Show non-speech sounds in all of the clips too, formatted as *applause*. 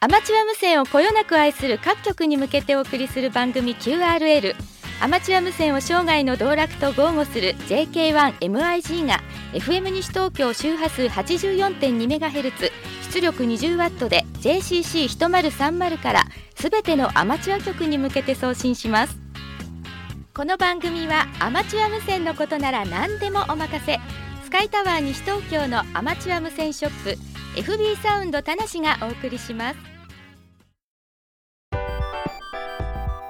アマチュア無線をこよなく愛する各局に向けてお送りする番組 QRL アマチュア無線を生涯の道楽と豪語する JK1MIG が FM 西東京周波数 84.2MHz 出力 20W で JCC1030 からすべてのアマチュア局に向けて送信しますこの番組はアマチュア無線のことなら何でもお任せスカイタワー西東京のアマチュア無線ショップ FB サウンド田無がお送りします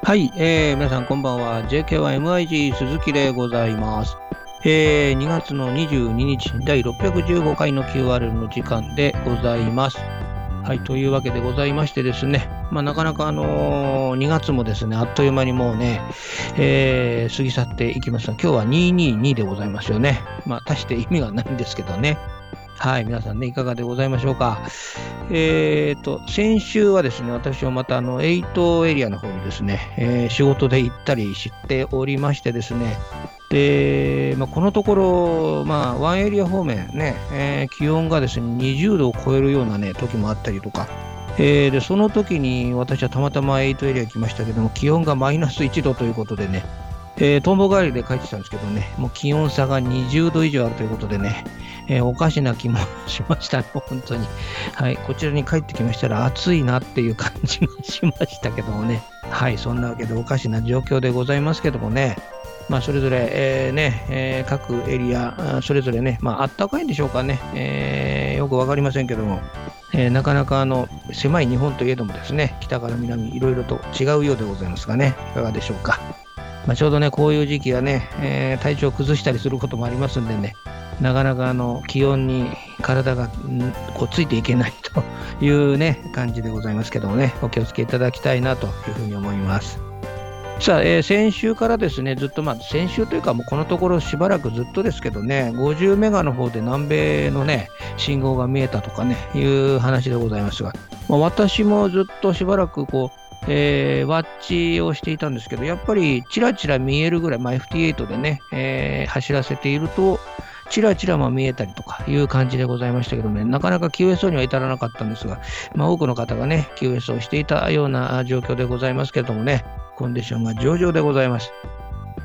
はい、えー、皆さんこんばんは。JK1MIG 鈴木でございます。えー、2月の22日、第615回の QR の時間でございます。はい、というわけでございましてですね、まあ、なかなかあのー、2月もですね、あっという間にもうね、えー、過ぎ去っていきました、今日は222でございますよね。まあ、足して意味がないんですけどね。はい、皆さんね、いかがでございましょうか。えっ、ー、と、先週はですね、私はまたあの、8エリアの方にですね、えー、仕事で行ったりしておりましてですね、で、まあ、このところ、まあ、ワンエリア方面ね、えー、気温がですね、20度を超えるようなね、時もあったりとか、えー、で、その時に私はたまたま8エリア来ましたけども、気温がマイナス1度ということでね、えー、トンボ帰りで帰ってきたんですけどね、もう気温差が20度以上あるということでね、えー、おかしな気もしましたね、本当に。はい、こちらに帰ってきましたら暑いなっていう感じがしましたけどもね。はい、そんなわけでおかしな状況でございますけどもね。まあ、それぞれ、えー、ね、えー、各エリア、それぞれね、まあ、あったかいんでしょうかね、えー、よくわかりませんけども、え、なかなかあの狭い日本といえどもですね、北から南、いろいろと違うようでございますがね、いかがでしょうか。まあ、ちょうどね、こういう時期はね、えー、体調を崩したりすることもありますんでね、なかなかあの気温に体がこうついていけない *laughs* というね、感じでございますけどもね、お気をつけいただきたいなというふうに思います。さあ、えー、先週からですね、ずっと、まあ、先週というか、もうこのところしばらくずっとですけどね、50メガの方で南米のね、信号が見えたとかね、いう話でございますが、まあ、私もずっとしばらくこう、えー、ワッチをしていたんですけど、やっぱりちらちら見えるぐらい、まあ、FT8 でね、えー、走らせていると、ちらちらま見えたりとかいう感じでございましたけどね、なかなか QSO には至らなかったんですが、まあ、多くの方がね、QS をしていたような状況でございますけどもね、コンディションが上々でございます。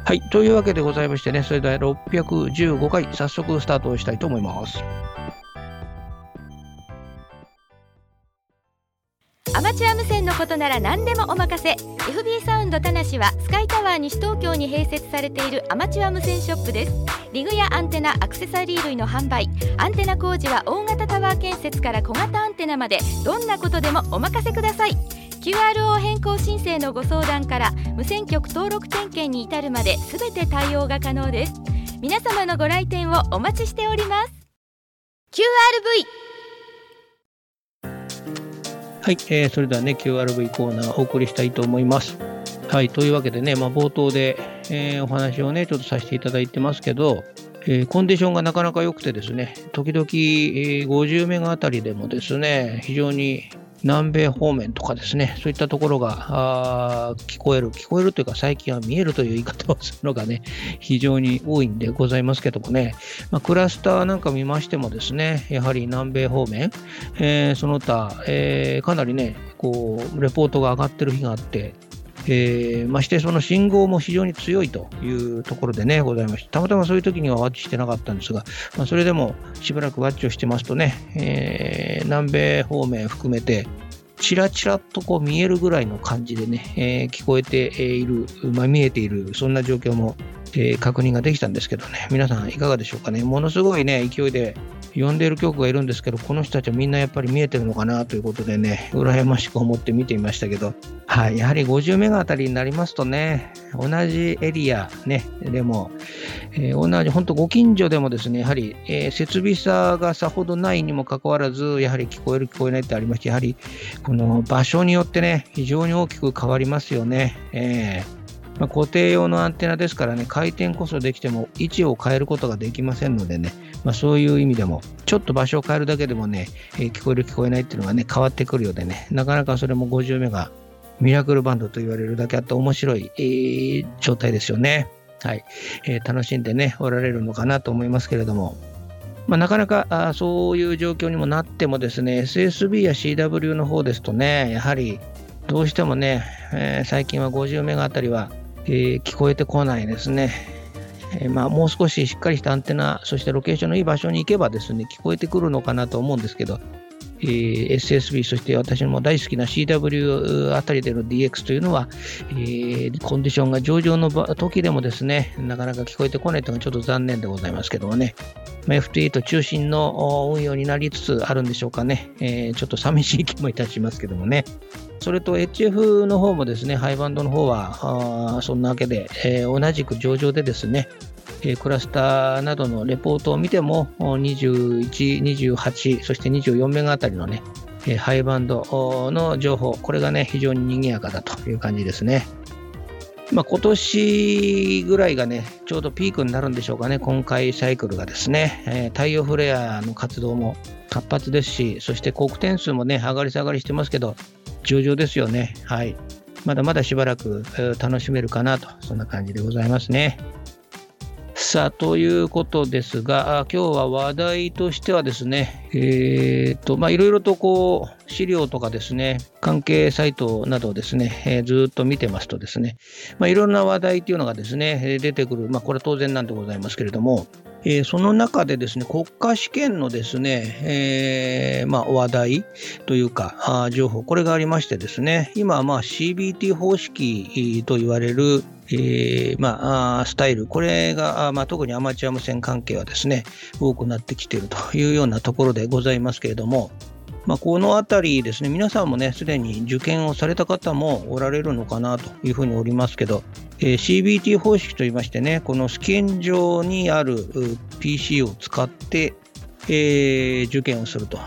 はい、というわけでございましてね、それでは615回、早速スタートをしたいと思います。アマチュア無線のことなら何でもお任せ。FB サウンド田無はスカイタワー西東京に併設されているアマチュア無線ショップです。リグやアンテナアクセサリー類の販売。アンテナ工事は大型タワー建設から小型アンテナまで。どんなことでもお任せください。QRO 変更申請のご相談から無線局登録点検に至るまで全て対応が可能です。皆様のご来店をお待ちしております。QRV はい、えー、それではね、QRV コーナーお送りしたいと思います。はい、というわけでね、まあ、冒頭で、えー、お話をね、ちょっとさせていただいてますけど、えー、コンディションがなかなか良くてですね、時々、えー、50メガあたりでもですね、非常に南米方面とかですね、そういったところが聞こえる、聞こえるというか最近は見えるという言い方をするのがね、非常に多いんでございますけどもね、まあ、クラスターなんか見ましてもですね、やはり南米方面、えー、その他、えー、かなりね、こう、レポートが上がってる日があって、えー、ましてその信号も非常に強いというところでね、ございまして、たまたまそういう時にはワッチしてなかったんですが、まあ、それでもしばらくワッチをしてますとね、えー、南米方面含めて、ちらちらっとこう見えるぐらいの感じでね、えー、聞こえている、まあ、見えている、そんな状況も、えー、確認ができたんですけどね、皆さんいかがでしょうかね、ものすごいね、勢いで呼んでいる局がいるんですけど、この人たちはみんなやっぱり見えてるのかなということでね、羨ましく思って見てみましたけど、はい、やはり50メガあたりになりますとね、同じエリア、ね、でも、えー、同じ、本当ご近所でもですね、やはり、えー、設備差がさほどないにもかかわらず、やはり聞こえる聞こえないってありまして、やはり、この場所によってね、非常に大きく変わりますよね。えーま、固定用のアンテナですからね、回転こそできても位置を変えることができませんのでね、まあ、そういう意味でも、ちょっと場所を変えるだけでもね、えー、聞こえる聞こえないっていうのがね、変わってくるようでね、なかなかそれも50メガ、ミラクルバンドと言われるだけあって面白い、えー、状態ですよね。はい、えー、楽しんでね、おられるのかなと思いますけれども、まあ、なかなかあそういう状況にもなってもですね、SSB や CW の方ですとね、やはりどうしてもね、えー、最近は50メガあたりは、えー、聞こえてこないですね。えー、まあ、もう少ししっかりしたアンテナ、そしてロケーションのいい場所に行けばですね、聞こえてくるのかなと思うんですけど、えー、SSB、そして私も大好きな CW あたりでの DX というのは、えー、コンディションが上々の時でもですね、なかなか聞こえてこないというのがちょっと残念でございますけどもねま、FT8 中心の運用になりつつあるんでしょうかね、えー、ちょっと寂しい気もいたしますけどもね。それと HF の方もですね、ハイバンドの方は、そんなわけで、えー、同じく上場でですね、えー、クラスターなどのレポートを見ても、21、28、そして24メガあたりのね、えー、ハイバンドの情報、これがね、非常に賑やかだという感じですね。まあ、今年ぐらいがね、ちょうどピークになるんでしょうかね、今回サイクルがですね、えー、太陽フレアの活動も活発ですし、そして国点数もね、上がり下がりしてますけど、上々ですよね。はい。まだまだしばらく楽しめるかなと、そんな感じでございますね。さあ、ということですが、今日は話題としてはですね、えー、と、まあ、いろいろとこう、資料とかですね、関係サイトなどをですね、えー、ずっと見てますとですね、まあ、いろんな話題というのがですね、出てくる、まあ、これは当然なんでございますけれども、えー、その中でですね、国家試験のですね、えー、まあ、話題というか、あ情報、これがありましてですね、今まあ CBT 方式と言われる、えー、まあ、スタイル、これが、まあ、特にアマチュア無線関係はですね、多くなってきているというようなところでございますけれども、まあ、このあたりですね、皆さんもね、すでに受験をされた方もおられるのかなというふうにおりますけど、えー、CBT 方式といいましてね、この試験場にある PC を使って、えー、受験をすると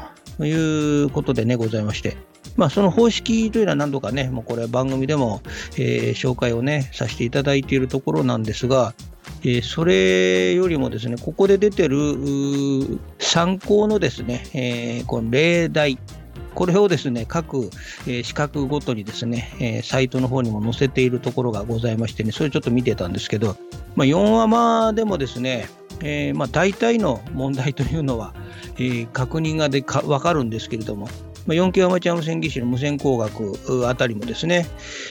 いうことでね、ございまして、まあ、その方式というのは何度かね、もうこれ番組でも、えー、紹介をね、させていただいているところなんですが、え、それよりもですね、ここで出てる参考のですね、え、この例題、これをですね、各、えー、資格ごとにですね、え、サイトの方にも載せているところがございましてね、それちょっと見てたんですけど、まあ、4話マでもですね、えー、まあ、大体の問題というのは、えー、確認がでか分かるんですけれども、まあ、4K アマチュア無線技師の無線工学あたりもですね、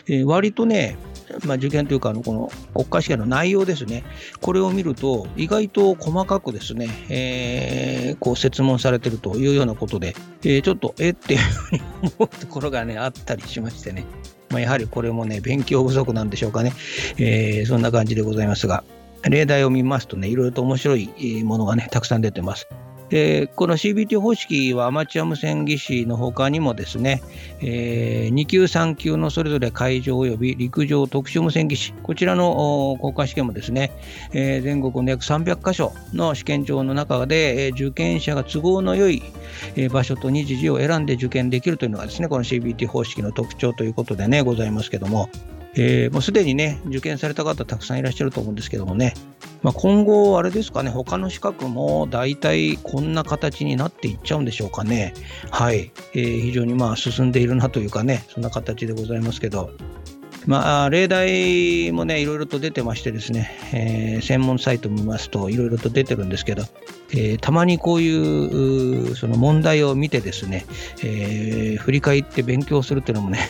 えー、割とね、まあ、受験というかあのこの国家試験の内容ですね、これを見ると、意外と細かくですね、えー、こう説問されてるというようなことで、えー、ちょっとえっていうふうに思うところがね、あったりしましてね、まあ、やはりこれもね、勉強不足なんでしょうかね、えー、そんな感じでございますが、例題を見ますとね、いろいろと面白いものがね、たくさん出てます。でこの CBT 方式はアマチュア無線技師の他にもですね、えー、2級、3級のそれぞれ海上及び陸上特殊無線技師、こちらの国家試験もですね、えー、全国の約300箇所の試験場の中で、えー、受験者が都合の良い、場所と日時を選んで受験できるというのがですね、この CBT 方式の特徴ということでね、ございますけども、えー、もうすでにね、受験された方たくさんいらっしゃると思うんですけどもね、まあ、今後、あれですかね、他の資格も大体こんな形になっていっちゃうんでしょうかね。はい。えー、非常にまあ進んでいるなというかね、そんな形でございますけど、まあ、例題もね、いろいろと出てましてですね、えー、専門サイト見ますと、いろいろと出てるんですけど、えー、たまにこういうその問題を見てですね、えー、振り返って勉強するっていうのもね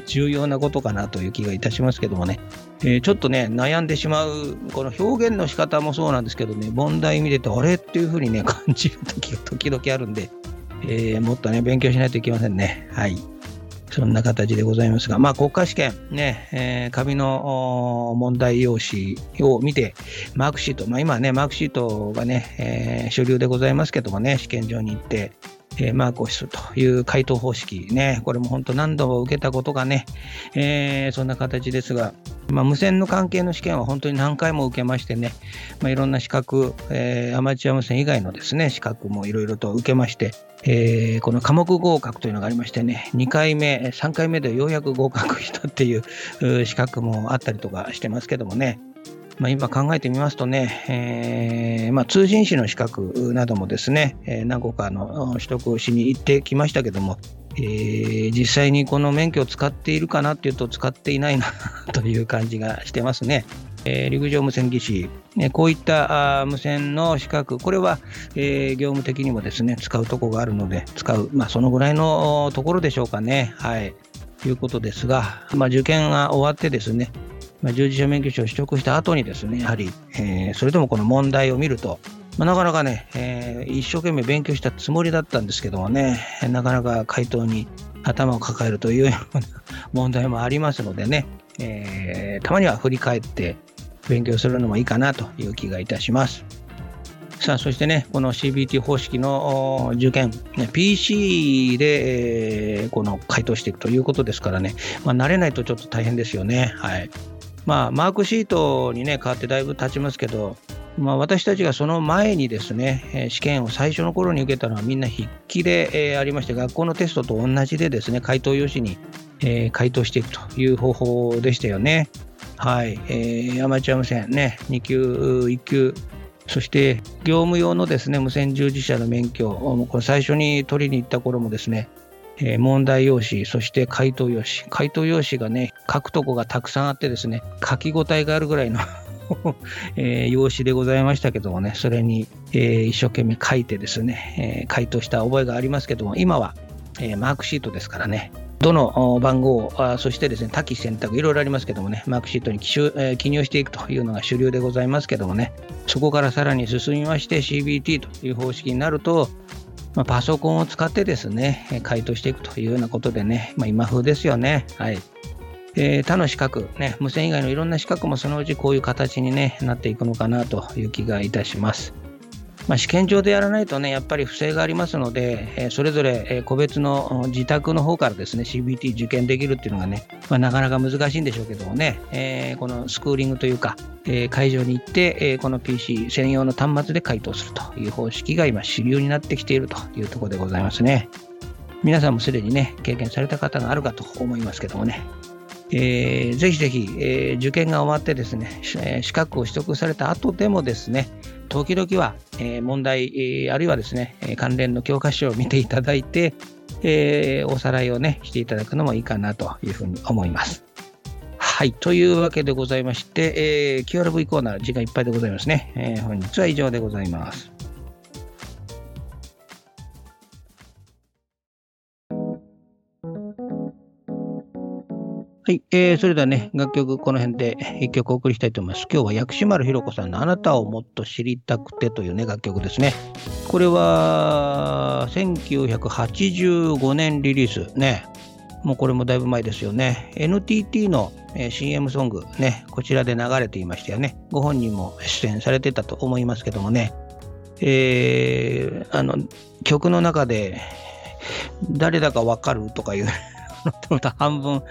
重要なことかなという気がいたしますけどもね、えー、ちょっとね、悩んでしまう、この表現の仕方もそうなんですけどね、問題見てて、あれっていうふうにね、*laughs* 感じる時が時々あるんで、えー、もっとね、勉強しないといけませんね。はい。そんな形でございますが、まあ、国家試験、ね、えー、紙の問題用紙を見て、マークシート、まあ、今ね、マークシートがね、えー、主流でございますけどもね、試験場に行って、えー、マークをするという回答方式ね、これも本当何度も受けたことがね、えー、そんな形ですが、まあ、無線の関係の試験は本当に何回も受けましてね、まあ、いろんな資格、えー、アマチュア無線以外のですね、資格もいろいろと受けまして、えー、この科目合格というのがありましてね、2回目、3回目でようやく合格したっていう資格もあったりとかしてますけどもね、まあ、今考えてみますとね、えーまあ、通信士の資格などもですね、えー、何個かの取得しに行ってきましたけども、えー、実際にこの免許を使っているかなっていうと使っていないな *laughs* という感じがしてますね。えー、陸上無線技師、ね、こういったあ無線の資格、これは、えー、業務的にもですね使うところがあるので、使う、まあ、そのぐらいのところでしょうかね。はい。ということですが、まあ、受験が終わってですね、まあ、従事者免許証を取得した後にですね、やはり、えー、それでもこの問題を見ると、まあ、なかなかね、えー、一生懸命勉強したつもりだったんですけどもね、なかなか回答に頭を抱えるというような問題もありますのでね、えー、たまには振り返って勉強するのもいいかなという気がいたします。さあ、そしてね、この CBT 方式の受験、PC で、えー、この回答していくということですからね、まあ、慣れないとちょっと大変ですよね。はい。まあ、マークシートにね、変わってだいぶ経ちますけど、まあ、私たちがその前にですね、試験を最初の頃に受けたのはみんな筆記で、ありまして、学校のテストと同じでですね、回答用紙に、回答していくという方法でしたよね。はい、えー、アマチュア無線ね、2級、1級、そして業務用のですね無線従事者の免許、これ最初に取りに行った頃もですね、え、問題用紙、そして回答用紙、回答用紙がね、書くとこがたくさんあってですね、書き応えがあるぐらいの *laughs* えー、用紙でございましたけどもね、それに、えー、一生懸命書いてですね、えー、回答した覚えがありますけども、今は、えマークシートですからね、どの番号、あそしてですね、多岐選択、いろいろありますけどもね、マークシートに記,、え記入していくというのが主流でございますけどもね、そこからさらに進みまして CBT という方式になると、まあ、パソコンを使ってですね、回答していくというようなことでね、まあ、今風ですよね。はい。えー、他の資格、ね、無線以外のいろんな資格もそのうちこういう形に、ね、なっていくのかなという気がいたします。まあ、試験場でやらないとね、やっぱり不正がありますので、え、それぞれ、個別の自宅の方からですね、CBT 受験できるっていうのがね、まあ、なかなか難しいんでしょうけどもね、えー、このスクーリングというか、え会場に行って、えこの PC 専用の端末で回答するという方式が今主流になってきているというところでございますね。皆さんもすでにね、経験された方があるかと思いますけどもね、えー、ぜひぜひ、えー、受験が終わってですね、資格を取得された後でもですね、時々は、え、問題、あるいはですね、関連の教科書を見ていただいて、えー、おさらいをね、していただくのもいいかなというふうに思います。はい。というわけでございまして、えー、QRV コーナー、時間いっぱいでございますね。えー、本日は以上でございます。はい、えー、それではね、楽曲この辺で一曲お送りしたいと思います。今日は薬師丸ひろ子さんのあなたをもっと知りたくてというね、楽曲ですね。これは1985年リリースね。もうこれもだいぶ前ですよね。NTT の CM ソングね、こちらで流れていましたよね。ご本人も出演されてたと思いますけどもね。えー、あの、曲の中で誰だかわかるとかいうまた半分、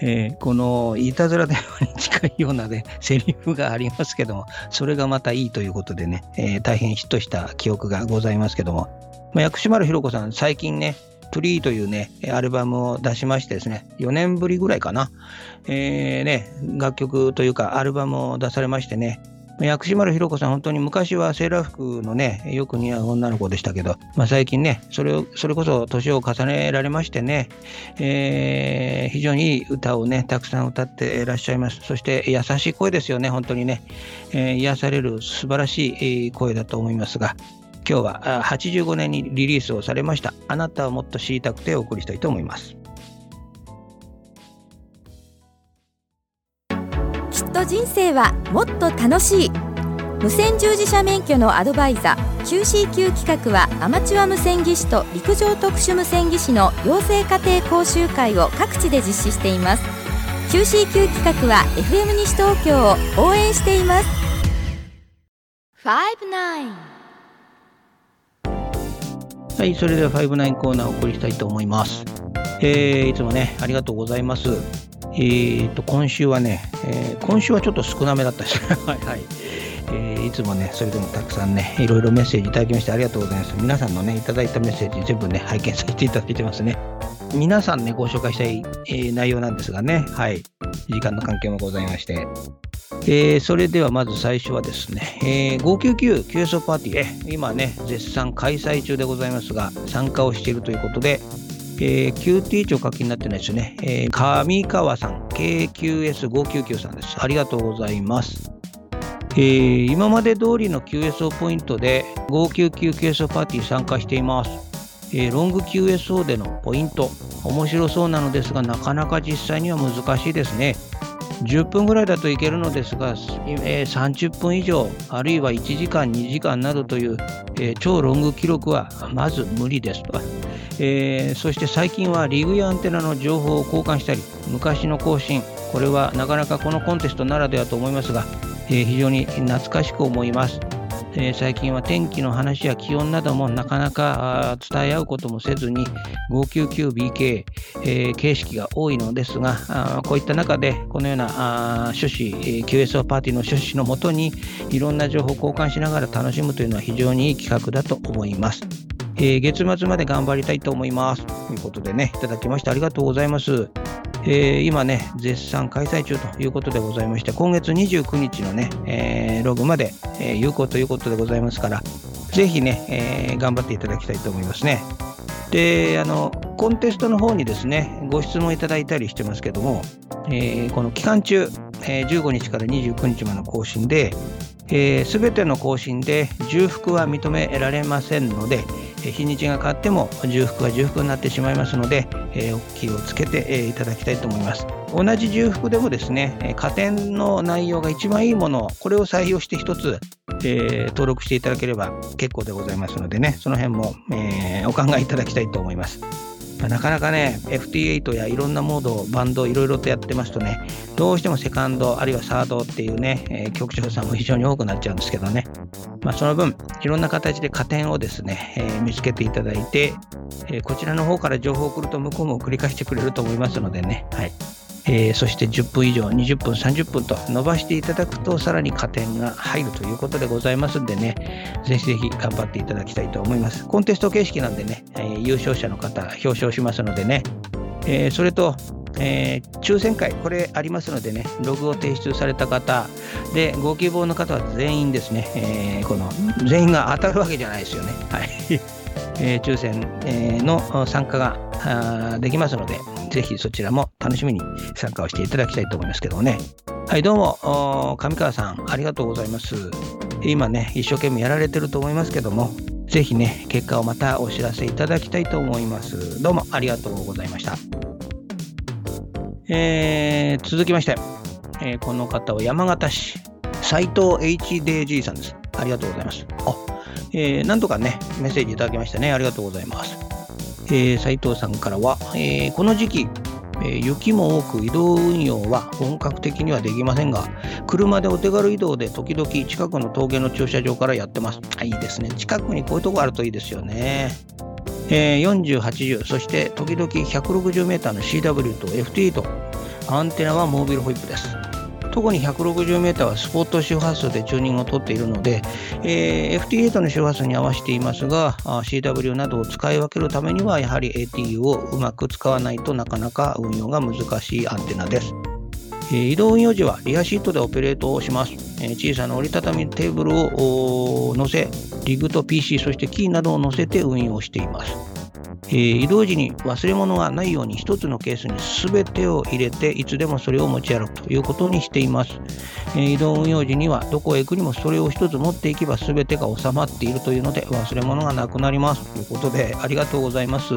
えー、このいたずら電話に近いようなね、セリフがありますけども、それがまたいいということでね、えー、大変ヒットした記憶がございますけども、まあ、薬師丸ひろ子さん、最近ね、プリーというね、アルバムを出しましてですね、4年ぶりぐらいかな、えー、ね、楽曲というかアルバムを出されましてね、薬師丸ひろ子さん、本当に昔はセーラー服のね、よく似合う女の子でしたけど、まあ、最近ね、それを、それこそ年を重ねられましてね、えー、非常にいい歌をね、たくさん歌っていらっしゃいます。そして優しい声ですよね、本当にね、えー、癒される素晴らしい声だと思いますが、今日は85年にリリースをされました、あなたをもっと知りたくてお送りしたいと思います。と人生はもっと楽しい無線従事者免許のアドバイザー QCQ 企画はアマチュア無線技師と陸上特殊無線技師の養成家庭講習会を各地で実施しています QCQ 企画は FM 西東京を応援していますはい、それでは59コーナーをお送りしたいと思います。えー、いつもね、ありがとうございます。えーと、今週はね、えー、今週はちょっと少なめだったし、*laughs* はいはい。えー、いつもね、それでもたくさんね、いろいろメッセージいただきましてありがとうございます。皆さんのね、いただいたメッセージ全部ね、拝見させていただいてますね。皆さんね、ご紹介したい、えー、内容なんですがね、はい。時間の関係もございまして。えー、それではまず最初はですね、えー、599 QSO パーティー、え今ね、絶賛開催中でございますが、参加をしているということで、えー、QT 値お書きになってないですよね。えー、上川さん、KQS599 さんです。ありがとうございます。えー、今まで通りの QSO ポイントで 599QSO パーティー参加しています。えー、ロング QSO でのポイント、面白そうなのですが、なかなか実際には難しいですね。10分ぐらいだといけるのですが、えー、30分以上、あるいは1時間、2時間などという、えー、超ロング記録はまず無理ですと。えー、そして最近はリグやアンテナの情報を交換したり、昔の更新、これはなかなかこのコンテストならではと思いますが、えー、非常に懐かしく思います。えー、最近は天気の話や気温などもなかなか伝え合うこともせずに 599BK、え、形式が多いのですがあこういった中でこのような趣旨 QSO パーティーの趣旨のもとにいろんな情報を交換しながら楽しむというのは非常にいい企画だと思います。えー、月末まで頑張りたいと思います。ということでね、いただきましてありがとうございます。えー、今ね、絶賛開催中ということでございまして、今月29日のね、えー、ログまで、え、有効ということでございますから、ぜひね、え、頑張っていただきたいと思いますね。で、あの、コンテストの方にですね、ご質問いただいたりしてますけども、え、この期間中、えー、15日から29日までの更新で、す、え、べ、ての更新で重複は認められませんので、日にちが変わっても重複は重複になってしまいますので、えー、気をつけて、え、いただきたいと思います。同じ重複でもですね、加点の内容が一番いいもの、これを採用して1つ、えー、登録していただければ結構でございますのでね、その辺も、えー、お考えいただきたいと思います。なかなかね、FT8 やいろんなモード、バンド、いろいろとやってますとね、どうしてもセカンド、あるいはサードっていうね、えー、曲調さんも非常に多くなっちゃうんですけどね、まあ、その分、いろんな形で加点をですね、えー、見つけていただいて、えー、こちらの方から情報を送ると向こうも繰り返してくれると思いますのでね、はい。えー、そして10分以上、20分、30分と伸ばしていただくと、さらに加点が入るということでございますんでね、ぜひぜひ頑張っていただきたいと思います。コンテスト形式なんでね、えー、優勝者の方、表彰しますのでね、えー、それと、えー、抽選会、これありますのでね、ログを提出された方、で、ご希望の方は全員ですね、えー、この、全員が当たるわけじゃないですよね。はい。えー、抽選、えの参加ができますので、ぜひそちらも楽しみに参加をしていただきたいと思いますけどもね。はい、どうも、上川さん、ありがとうございます。今ね、一生懸命やられてると思いますけども、ぜひね、結果をまたお知らせいただきたいと思います。どうもありがとうございました。えー、続きまして、えー、この方は山形市、斉藤 HDG さんです。ありがとうございます。あ、えー、なんとかね、メッセージいただきましたね。ありがとうございます。えー、斉藤さんからは、えー、この時期、え、雪も多く移動運用は本格的にはできませんが、車でお手軽移動で時々近くの峠の駐車場からやってます。いいですね。近くにこういうとこあるといいですよね。えー、40、80、そして時々 160m の CW と FT と、アンテナはモービルホイップです。特に 160m はスポット周波数でチューニングを取っているので、えー、FT8 の周波数に合わせていますが CW などを使い分けるためにはやはり ATU をうまく使わないとなかなか運用が難しいアンテナです。え、移動運用時はリアシートでオペレートをします。え、小さな折りたたみテーブルを載せ、リグと PC、そしてキーなどを載せて運用しています。えー、移動時に忘れ物がないように1つのケースに全てを入れていつでもそれを持ち歩くということにしています、えー、移動運用時にはどこへ行くにもそれを1つ持っていけば全てが収まっているというので忘れ物がなくなりますということでありがとうございます。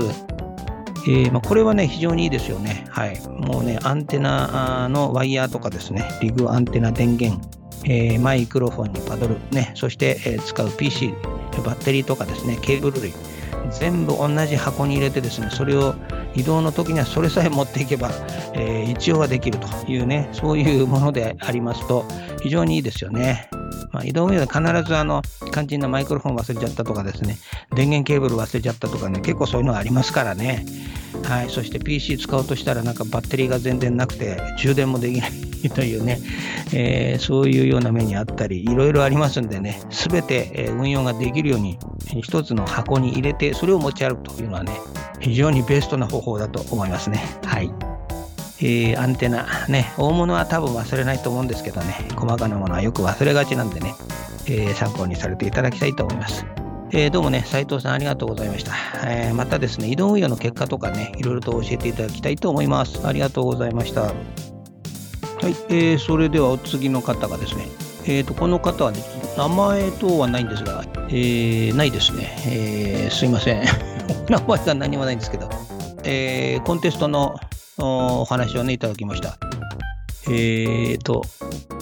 えー、まあ、これはね、非常にいいですよね。はい。もうね、アンテナのワイヤーとかですね、リグアンテナ電源、えー、マイクロフォンにパドル、ね、そして、え、使う PC、バッテリーとかですね、ケーブル類、全部同じ箱に入れてですね、それを移動の時にはそれさえ持っていけば、えー、一応はできるというね、そういうものでありますと、非常にいいですよね。まあ、移動運用で必ずあの肝心なマイクロフォン忘れちゃったとかですね、電源ケーブル忘れちゃったとかね、結構そういうのがありますからね。はい、そして PC 使おうとしたらなんかバッテリーが全然なくて充電もできないというね、えー、そういうような目にあったりいろいろありますんでね全て運用ができるように一つの箱に入れてそれを持ち歩くというのはね非常にベストな方法だと思いますね。はいえー、アンテナね大物は多分忘れないと思うんですけどね細かなものはよく忘れがちなんでね、えー、参考にされていただきたいと思います。えー、どうもね、斉藤さんありがとうございました。えー、またですね、移動運用の結果とかね、いろいろと教えていただきたいと思います。ありがとうございました。はい、えー、それではお次の方がですね、えーと、この方は、ね、名前等はないんですが、えー、ないですね、えー、すいません。*laughs* 名前は何もないんですけど、えー、コンテストのお話をね、いただきました。えーと、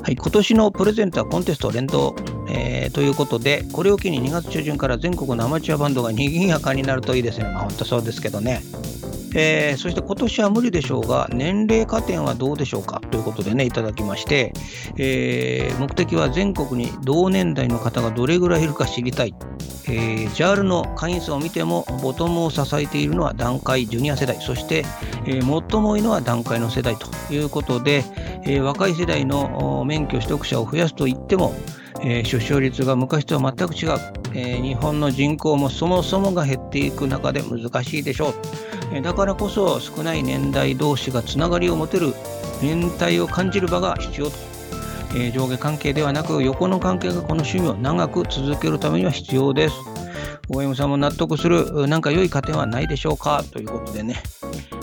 はい、今年のプレゼントはコンテスト連動、えー、ということで、これを機に2月中旬から全国のアマチュアバンドが賑やかになるといいですね。まあ、本当そうですけどね。えー、そして今年は無理でしょうが、年齢加点はどうでしょうかということでね、いただきまして、えー、目的は全国に同年代の方がどれぐらいいるか知りたい。えー、JAL の会員数を見ても、ボトムを支えているのは団塊ジュニア世代、そして、えー、最も多いのは団塊の世代ということで、え、若い世代の免許取得者を増やすといっても、えー、出生率が昔とは全く違う、えー、日本の人口もそもそもが減っていく中で難しいでしょう、えー、だからこそ少ない年代同士がつながりを持てる年代を感じる場が必要と、え上下関係ではなく横の関係がこの趣味を長く続けるためには必要です。OM さんも納得する何か良い加点はないでしょうか？ということでね。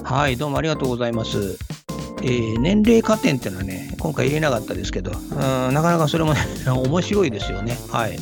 はいどうもありがとうございます。えー、年齢加点っていうのはね、今回入れなかったですけど、うんなかなかそれもね、*laughs* 面白いですよね。はい。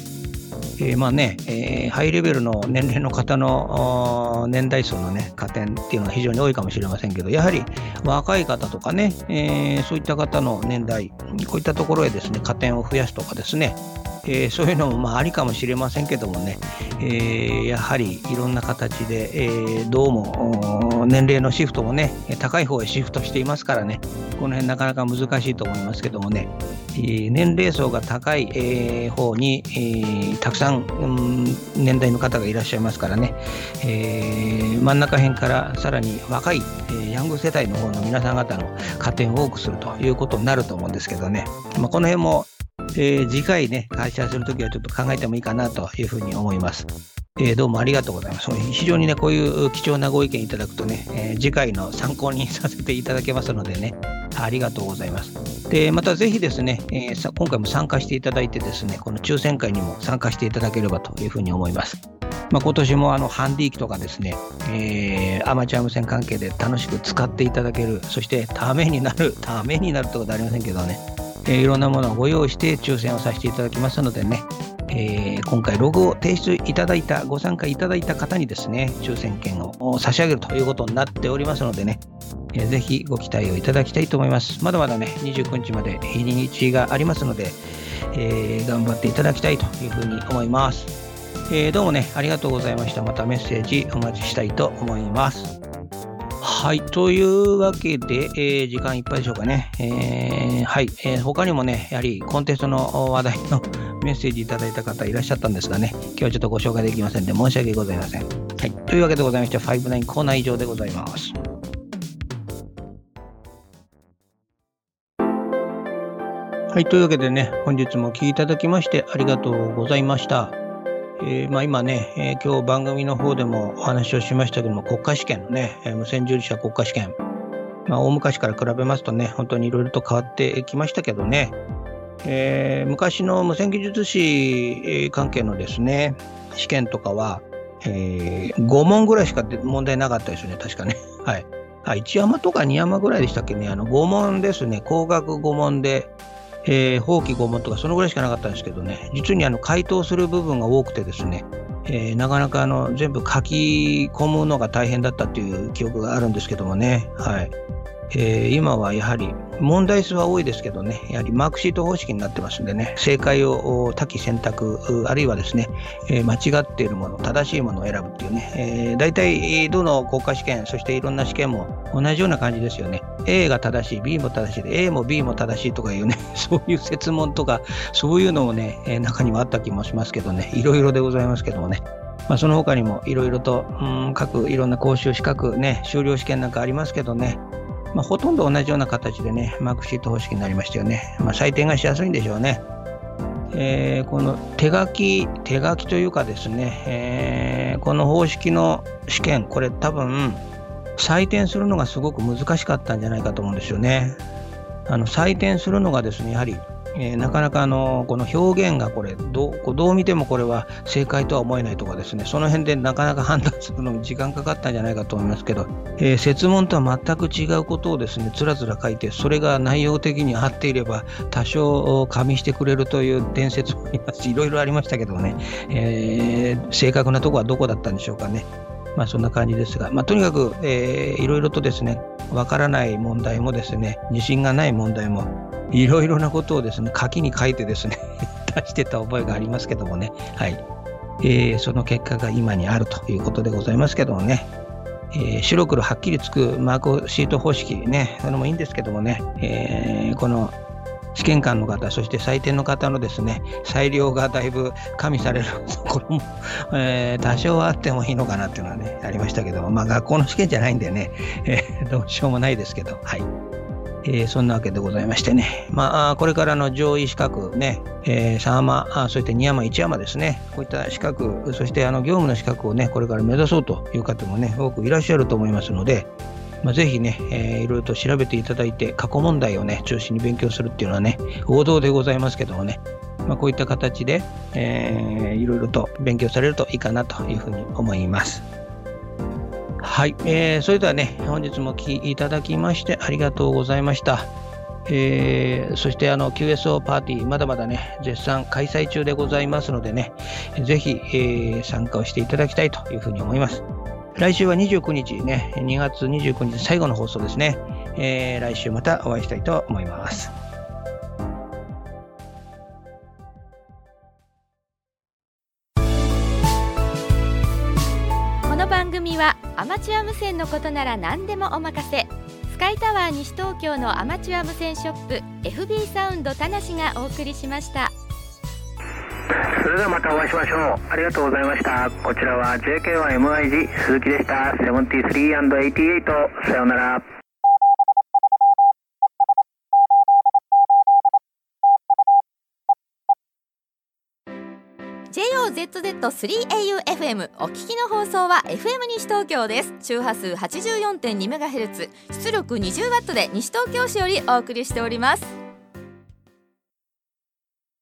えー、まあね、えー、ハイレベルの年齢の方の年代層のね、加点っていうのは非常に多いかもしれませんけど、やはり若い方とかね、えー、そういった方の年代、こういったところへですね、加点を増やすとかですね、えー、そういうのもまあありかもしれませんけどもね、えー、やはりいろんな形で、えー、どうも年齢のシフトもね高い方へシフトしていますからね。この辺なかなか難しいと思いますけどもね、えー、年齢層が高い、え、方に、え、たくさん、うん、年代の方がいらっしゃいますからね、えー、真ん中辺からさらに若い、え、ヤング世代の方の皆さん方の加点を多くするということになると思うんですけどね、まあ、この辺もえー、次回ね、会社するときはちょっと考えてもいいかなというふうに思います。えー、どうもありがとうございます。非常にね、こういう貴重なご意見いただくとね、えー、次回の参考にさせていただけますのでね、ありがとうございます。で、またぜひですね、えー、今回も参加していただいてですね、この抽選会にも参加していただければというふうに思います。まあ、今年もあのハンディ機とかですね、えー、アマチュア無線関係で楽しく使っていただける、そしてためになる、ためになるってことはありませんけどね、えー、いろんなものをご用意して抽選をさせていただきますのでね、えー、今回ログを提出いただいた、ご参加いただいた方にですね、抽選券を差し上げるということになっておりますのでね、えー、ぜひご期待をいただきたいと思います。まだまだね、29日まで日にちがありますので、えー、頑張っていただきたいというふうに思います。え、どうもね、ありがとうございました。またメッセージお待ちしたいと思います。はい。というわけで、えー、時間いっぱいでしょうかね。えー、はい、えー。他にもね、やはりコンテストの話題の *laughs* メッセージいただいた方いらっしゃったんですがね、今日はちょっとご紹介できませんで申し訳ございません。はい。というわけでございまして、59コーナー以上でございます。はい。というわけでね、本日もお聴きいただきましてありがとうございました。えー、まあ、今ね、えー、今日番組の方でもお話をしましたけども、国家試験のね、えー、無線従事者国家試験、まあ、大昔から比べますとね、本当にいろいろと変わってきましたけどね、えー、昔の無線技術士関係のですね、試験とかは、えー、5問ぐらいしか問題なかったですよね、確かね。はい。あ1山とか2山ぐらいでしたっけね、あの5問ですね、工学5問で、えー、法規拷問とかそのぐらいしかなかったんですけどね、実にあの回答する部分が多くてですね、えー、なかなかあの全部書き込むのが大変だったっていう記憶があるんですけどもね、はい。えー、今はやはり問題数は多いですけどね、やはりマークシート方式になってますんでね、正解を多岐選択、あるいはですね、えー、間違っているもの、正しいものを選ぶっていうね、えー、大体どの国家試験、そしていろんな試験も同じような感じですよね。A が正しい、B も正しいで、A も B も正しいとかいうね、*laughs* そういう説問とか、そういうのもね、え中にはあった気もしますけどね、いろいろでございますけどもね。まあ、その他にもいろいろと、うん、各いろんな講習資格ね、修了試験なんかありますけどね、まあ、ほとんど同じような形でね、マークシート方式になりましたよね。まあ、採点がしやすいんでしょうね。えー、この手書き、手書きというかですね、えー、この方式の試験、これ多分、採点するのがすごく難しかったんじゃないかと思うんですよね。あの採点するのがですね、やはりえー、なかなかあのこの表現がこれどうどう見てもこれは正解とは思えないとかですねその辺でなかなか判断するのに時間かかったんじゃないかと思いますけど、えー、説問とは全く違うことをですねつらつら書いてそれが内容的に合っていれば多少加味してくれるという伝説もありますしいろいろありましたけどね、えー、正確なところはどこだったんでしょうかね。まあ、そんな感じですが、まあ、とにかく、えー、いろいろとですね、わからない問題もですね、自信がない問題も、いろいろなことをですね、書きに書いてですね、*laughs* 出してた覚えがありますけどもね、はい。えー、その結果が今にあるということでございますけどもね、えー、白黒はっきりつくマークシート方式ね、それもいいんですけどもね、えー、この試験官の方、そして採点の方のですね、裁量がだいぶ加味されるところも、*laughs* えー、多少あってもいいのかなっていうのはね、ありましたけども、まあ学校の試験じゃないんでね、えー、どうしようもないですけど、はい。えー、そんなわけでございましてね、まあ、これからの上位資格ね、えー、3山、あそして2山、1山ですね、こういった資格、そしてあの業務の資格をね、これから目指そうという方もね、多くいらっしゃると思いますので、まあ、ぜひね、えー、いろいろと調べていただいて、過去問題をね、中心に勉強するっていうのはね、王道でございますけどもね、まあ、こういった形で、えー、いろいろと勉強されるといいかなというふうに思います。はい、えー、それではね、本日もお聴きいただきましてありがとうございました。えー、そしてあの QSO パーティー、まだまだね、絶賛開催中でございますのでね、ぜひ、えー、参加をしていただきたいというふうに思います。来週は29日ね、2月29日最後の放送ですね。えー、来週またお会いしたいと思います。はアマチュア無線のことなら何でもお任せ。スカイタワー西東京のアマチュア無線ショップ FB サウンド田無がお送りしました。それではまたお会いしましょう。ありがとうございました。こちらは JK1MIG 鈴木でした。73&88 さようなら。JOZZ3AUFM お聞きの放送は FM 西東京です。周波数 84.2MHz 出力 20W で西東京市よりお送りしております。